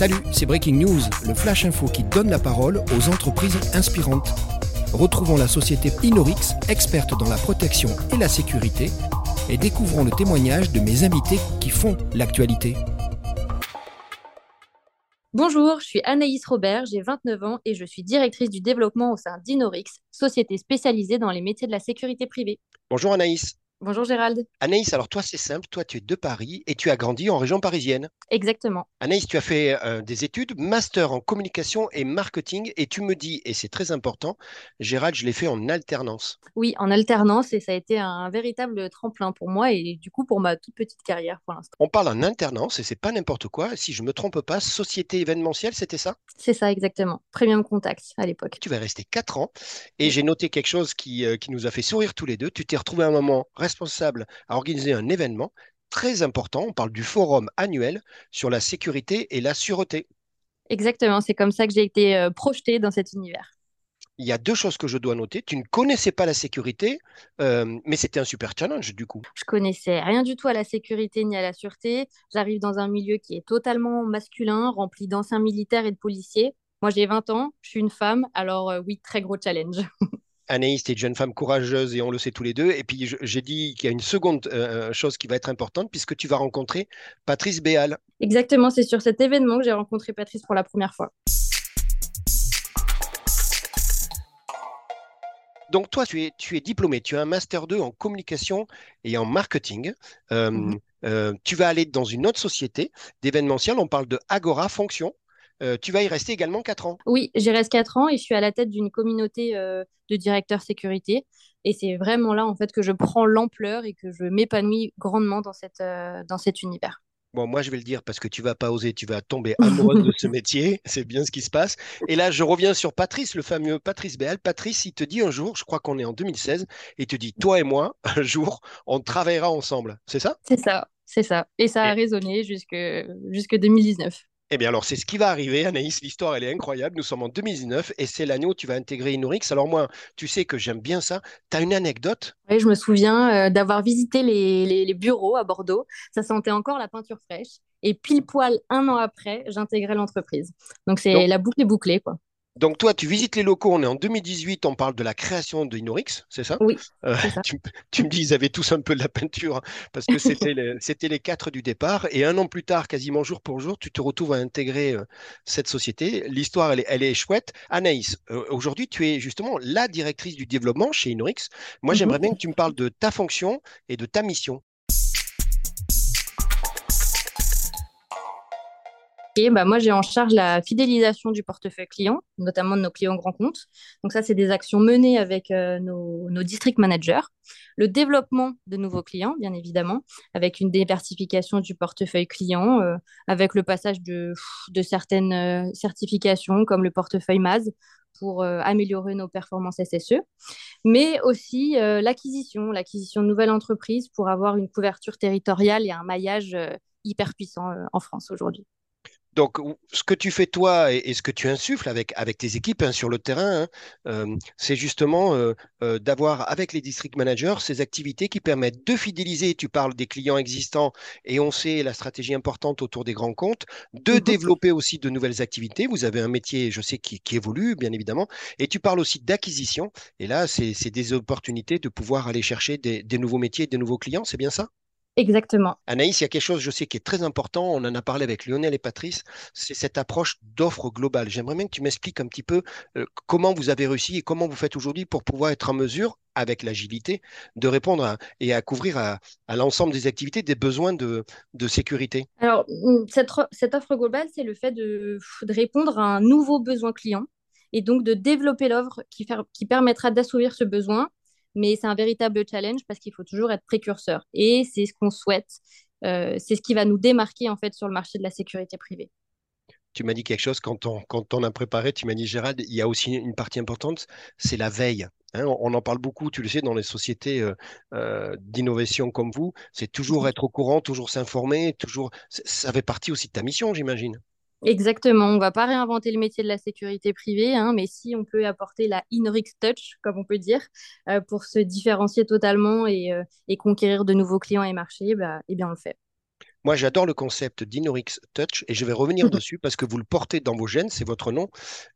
Salut, c'est Breaking News, le flash info qui donne la parole aux entreprises inspirantes. Retrouvons la société Inorix, experte dans la protection et la sécurité, et découvrons le témoignage de mes invités qui font l'actualité. Bonjour, je suis Anaïs Robert, j'ai 29 ans et je suis directrice du développement au sein d'Inorix, société spécialisée dans les métiers de la sécurité privée. Bonjour Anaïs. Bonjour Gérald. Anaïs, alors toi c'est simple, toi tu es de Paris et tu as grandi en région parisienne. Exactement. Anaïs, tu as fait euh, des études, master en communication et marketing et tu me dis, et c'est très important, Gérald, je l'ai fait en alternance. Oui, en alternance et ça a été un véritable tremplin pour moi et du coup pour ma toute petite carrière pour l'instant. On parle en alternance et c'est pas n'importe quoi, si je me trompe pas, société événementielle, c'était ça? C'est ça exactement, Premium Contact à l'époque. Tu vas rester 4 ans et j'ai noté quelque chose qui, euh, qui nous a fait sourire tous les deux, tu t'es retrouvé à un moment responsable à organiser un événement très important. On parle du forum annuel sur la sécurité et la sûreté. Exactement, c'est comme ça que j'ai été euh, projetée dans cet univers. Il y a deux choses que je dois noter. Tu ne connaissais pas la sécurité, euh, mais c'était un super challenge du coup. Je connaissais rien du tout à la sécurité ni à la sûreté. J'arrive dans un milieu qui est totalement masculin, rempli d'anciens militaires et de policiers. Moi, j'ai 20 ans, je suis une femme, alors euh, oui, très gros challenge. Anaïs, tu es une jeune femme courageuse et on le sait tous les deux. Et puis, j'ai dit qu'il y a une seconde euh, chose qui va être importante puisque tu vas rencontrer Patrice Béal. Exactement, c'est sur cet événement que j'ai rencontré Patrice pour la première fois. Donc toi, tu es, tu es diplômé, tu as un master 2 en communication et en marketing. Euh, mmh euh, tu vas aller dans une autre société d'événementiel, on parle de Agora Fonction. Euh, tu vas y rester également 4 ans. Oui, j'y reste 4 ans et je suis à la tête d'une communauté euh, de directeurs sécurité. Et c'est vraiment là en fait que je prends l'ampleur et que je m'épanouis grandement dans, cette, euh, dans cet univers. Bon, moi, je vais le dire parce que tu vas pas oser, tu vas tomber amoureuse de ce métier. C'est bien ce qui se passe. Et là, je reviens sur Patrice, le fameux Patrice Béal. Patrice, il te dit un jour, je crois qu'on est en 2016, il te dit, toi et moi, un jour, on travaillera ensemble. C'est ça? C'est ça, c'est ça. Et ça a résonné jusque, jusque 2019. Eh bien alors, c'est ce qui va arriver, Anaïs. L'histoire, elle est incroyable. Nous sommes en 2019 et c'est l'année où tu vas intégrer Inorix. Alors moi, tu sais que j'aime bien ça. Tu as une anecdote? Oui, je me souviens euh, d'avoir visité les, les, bureaux à Bordeaux. Ça sentait encore la peinture fraîche. Et pile poil, un an après, j'intégrais l'entreprise. Donc, c'est la boucle est bouclée, quoi. Donc toi, tu visites les locaux, on est en 2018, on parle de la création de Inorix, c'est ça? Oui. Euh, Tu, me dis, ils avaient tous un peu de la peinture, hein, parce que c'était les, les quatre du départ, et un an plus tard, quasiment jour pour jour, tu te retrouves à intégrer euh, cette société. L'histoire, elle, elle, est chouette. Anaïs, euh, aujourd'hui, tu es justement la directrice du développement chez Inorix. Moi, j'aimerais mhm. bien que tu me parles de ta fonction et de ta mission. Bah, moi, j'ai en charge la fidélisation du portefeuille client, notamment de nos clients grands comptes. Donc ça, c'est des actions menées avec euh, nos, nos, district managers. Le développement de nouveaux clients, bien évidemment, avec une diversification du portefeuille client, euh, avec le passage de, certaines euh, certifications comme le portefeuille MAS pour améliorer nos performances SSE, mais aussi l'acquisition, l'acquisition de nouvelles entreprises pour avoir une couverture territoriale et un maillage hyper puissant en France aujourd'hui. Donc, ce que tu fais toi et, ce que tu insuffles avec, avec tes équipes hein, sur le terrain, hein, euh, c'est justement euh, euh, d'avoir avec les district managers ces activités qui permettent de fidéliser. Tu parles des clients existants et on sait la stratégie importante autour des grands comptes, de mmh développer aussi de nouvelles activités. Vous avez un métier, je sais, qui, évolue, bien évidemment. Et tu parles aussi d'acquisition. Et là, c'est des opportunités de pouvoir aller chercher des, des nouveaux métiers, des nouveaux clients. C'est bien ça? Exactement. Anaïs, il y a quelque chose, je sais, qui est très important. On en a parlé avec Lionel et Patrice. C'est cette approche d'offre globale. J'aimerais bien que tu m'expliques un petit peu euh, comment vous avez réussi et comment vous faites aujourd'hui pour pouvoir être en mesure, avec l'agilité, de répondre et à couvrir à, l'ensemble des activités des besoins de, sécurité. Alors, mm, cette, offre globale, c'est le fait de, répondre à un nouveau besoin client et donc de développer l'offre qui, qui permettra d'assouvir ce besoin mais c'est un véritable challenge parce qu'il faut toujours être précurseur. Et c'est ce qu'on souhaite. Euh, c'est ce qui va nous démarquer en fait sur le marché de la sécurité privée. Tu m'as dit quelque chose quand on, quand on a préparé, tu m'as dit Gérald, il y a aussi une partie importante, c'est la veille. Hein. on, en parle beaucoup, tu le sais, dans les sociétés euh, euh, d'innovation comme vous. C'est toujours être au courant, toujours s'informer, toujours. Ça fait partie aussi de ta mission, j'imagine. Exactement, on ne va pas réinventer le métier de la sécurité privée, hein, mais si on peut apporter la Inrix Touch, comme on peut dire, euh, pour se différencier totalement et, euh, et, conquérir de nouveaux clients et marchés, bah, eh bien on le fait. Moi, j'adore le concept d'Inorix Touch et je vais revenir dessus parce que vous le portez dans vos gènes, c'est votre nom.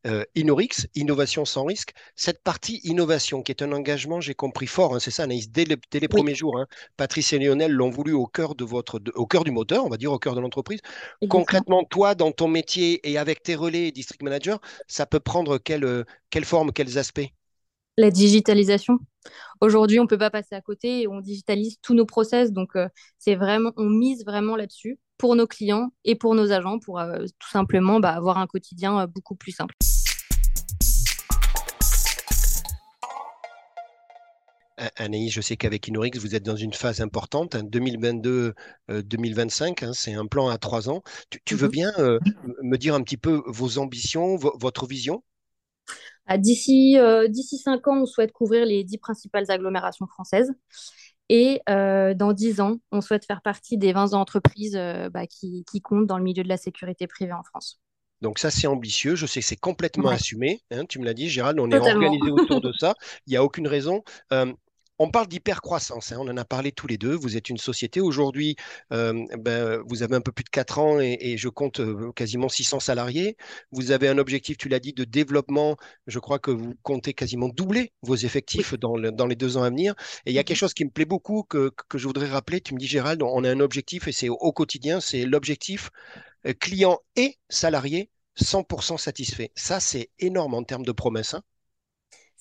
Euh, Inorix, innovation sans risque. Cette partie innovation qui est un engagement, j'ai compris fort, hein, c'est ça Anaïs, dès, les premiers jours. Hein, Patrice et Lionel l'ont voulu au cœur, de votre, au cœur du moteur, on va dire au cœur de l'entreprise. Concrètement, toi, dans ton métier et avec tes relais district manager, ça peut prendre quelle, euh, quelle forme, quels aspects? La digitalisation. Aujourd'hui, on ne peut pas passer à côté et on digitalise tous nos process. Donc, euh, c'est vraiment, on mise vraiment là-dessus pour nos clients et pour nos agents pour euh, tout simplement bah, avoir un quotidien euh, beaucoup plus simple. Anaïs, je sais qu'avec Inorix, vous êtes dans une phase importante, 2022-2025, hein, c'est un plan à trois ans. Tu, veux mhm. bien me dire un petit peu vos ambitions, votre vision? D'ici euh, d'ici cinq ans, on souhaite couvrir les dix principales agglomérations françaises. Et euh, dans dix ans, on souhaite faire partie des 20 entreprises euh, bah, qui, comptent dans le milieu de la sécurité privée en France. Donc ça, c'est ambitieux. Je sais que c'est complètement assumé. Hein, tu me l'as dit, Gérald, on est organisé autour de ça. Il n'y a aucune raison. On parle d'hypercroissance, hein, on en a parlé tous les deux. Vous êtes une société aujourd'hui, euh, ben, vous avez un peu plus de 4 ans et, je compte quasiment 600 salariés. Vous avez un objectif, tu l'as dit, de développement. Je crois que vous comptez quasiment doubler vos effectifs dans, les deux ans à venir. Et il y a quelque mhm. chose qui me plaît beaucoup que, je voudrais rappeler. Tu me dis, Gérald, on a un objectif et c'est au, quotidien, c'est l'objectif client et salarié 100% satisfait. Ça, c'est énorme en termes de promesses. Hein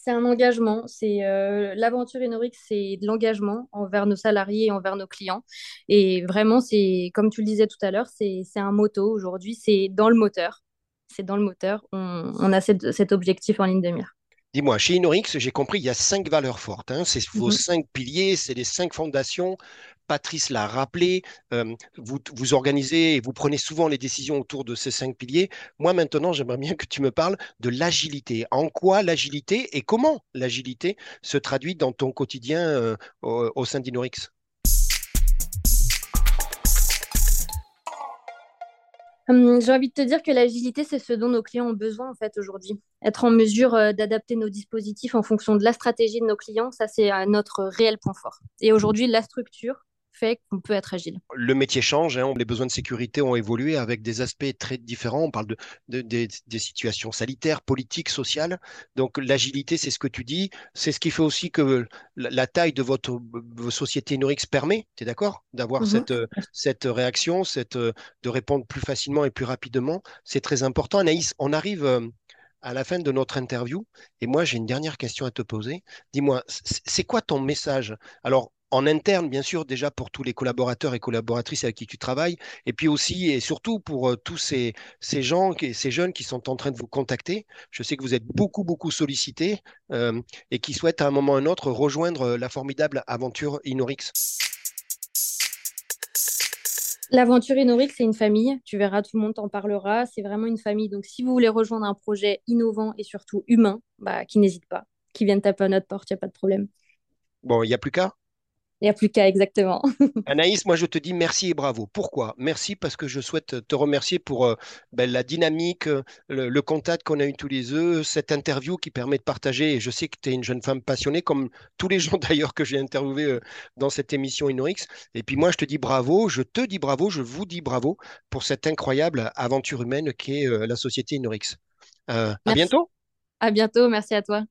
c'est un engagement. C'est euh, l'aventure Inorix, c'est de l'engagement envers nos salariés et envers nos clients. Et vraiment, c'est comme tu le disais tout à l'heure, c'est un moto aujourd'hui. C'est dans le moteur. C'est dans le moteur. On, a cet objectif en ligne de mire. Dis-moi, chez Inorix, j'ai compris, il y a cinq valeurs fortes. Hein. C'est vos mhm. cinq piliers, c'est les cinq fondations. Patrice l'a rappelé, euh, vous, vous organisez et vous prenez souvent les décisions autour de ces cinq piliers. Moi, maintenant, j'aimerais bien que tu me parles de l'agilité. En quoi l'agilité et comment l'agilité se traduit dans ton quotidien euh, au, sein d'Inorix? Hum, J'ai envie de te dire que l'agilité, c'est ce dont nos clients ont besoin en fait aujourd'hui. Être en mesure euh, d'adapter nos dispositifs en fonction de la stratégie de nos clients, ça c'est notre réel point fort. Et aujourd'hui, la structure, fait qu'on peut être agile. Le métier change, hein, les besoins de sécurité ont évolué avec des aspects très différents. On parle de, des situations sanitaires, politiques, sociales. Donc l'agilité, c'est ce que tu dis. C'est ce qui fait aussi que la, taille de votre société Norix permet, tu es d'accord, d'avoir mhm. cette, cette réaction, cette, de répondre plus facilement et plus rapidement. C'est très important. Anaïs, on arrive euh, à la fin de notre interview. Et moi, j'ai une dernière question à te poser. Dis-moi, c'est quoi ton message? Alors, en interne, bien sûr, déjà pour tous les collaborateurs et collaboratrices avec qui tu travailles, et puis aussi et surtout pour euh, tous ces, ces gens, ces jeunes qui sont en train de vous contacter. Je sais que vous êtes beaucoup, beaucoup sollicités euh, et qui souhaitent à un moment ou à un autre rejoindre euh, la formidable aventure Inorix. L'aventure Inorix, c'est une famille. Tu verras, tout le monde t'en parlera. C'est vraiment une famille. Donc, si vous voulez rejoindre un projet innovant et surtout humain, bah, qui n'hésite pas, qui vienne taper à notre porte, il n'y a pas de problème. Bon, il n'y a plus qu'à n'y a plus qu'à exactement. Anaïs, moi je te dis merci et bravo. Pourquoi? Merci parce que je souhaite te remercier pour euh, ben, la dynamique, euh, le, contact qu'on a eu tous les deux, cette interview qui permet de partager. Et je sais que tu es une jeune femme passionnée, comme tous les gens d'ailleurs que j'ai interviewés euh, dans cette émission InnoX. Et puis moi je te dis bravo, je te dis bravo, je vous dis bravo pour cette incroyable aventure humaine qui est la société InnoX. à bientôt. À bientôt, merci à toi.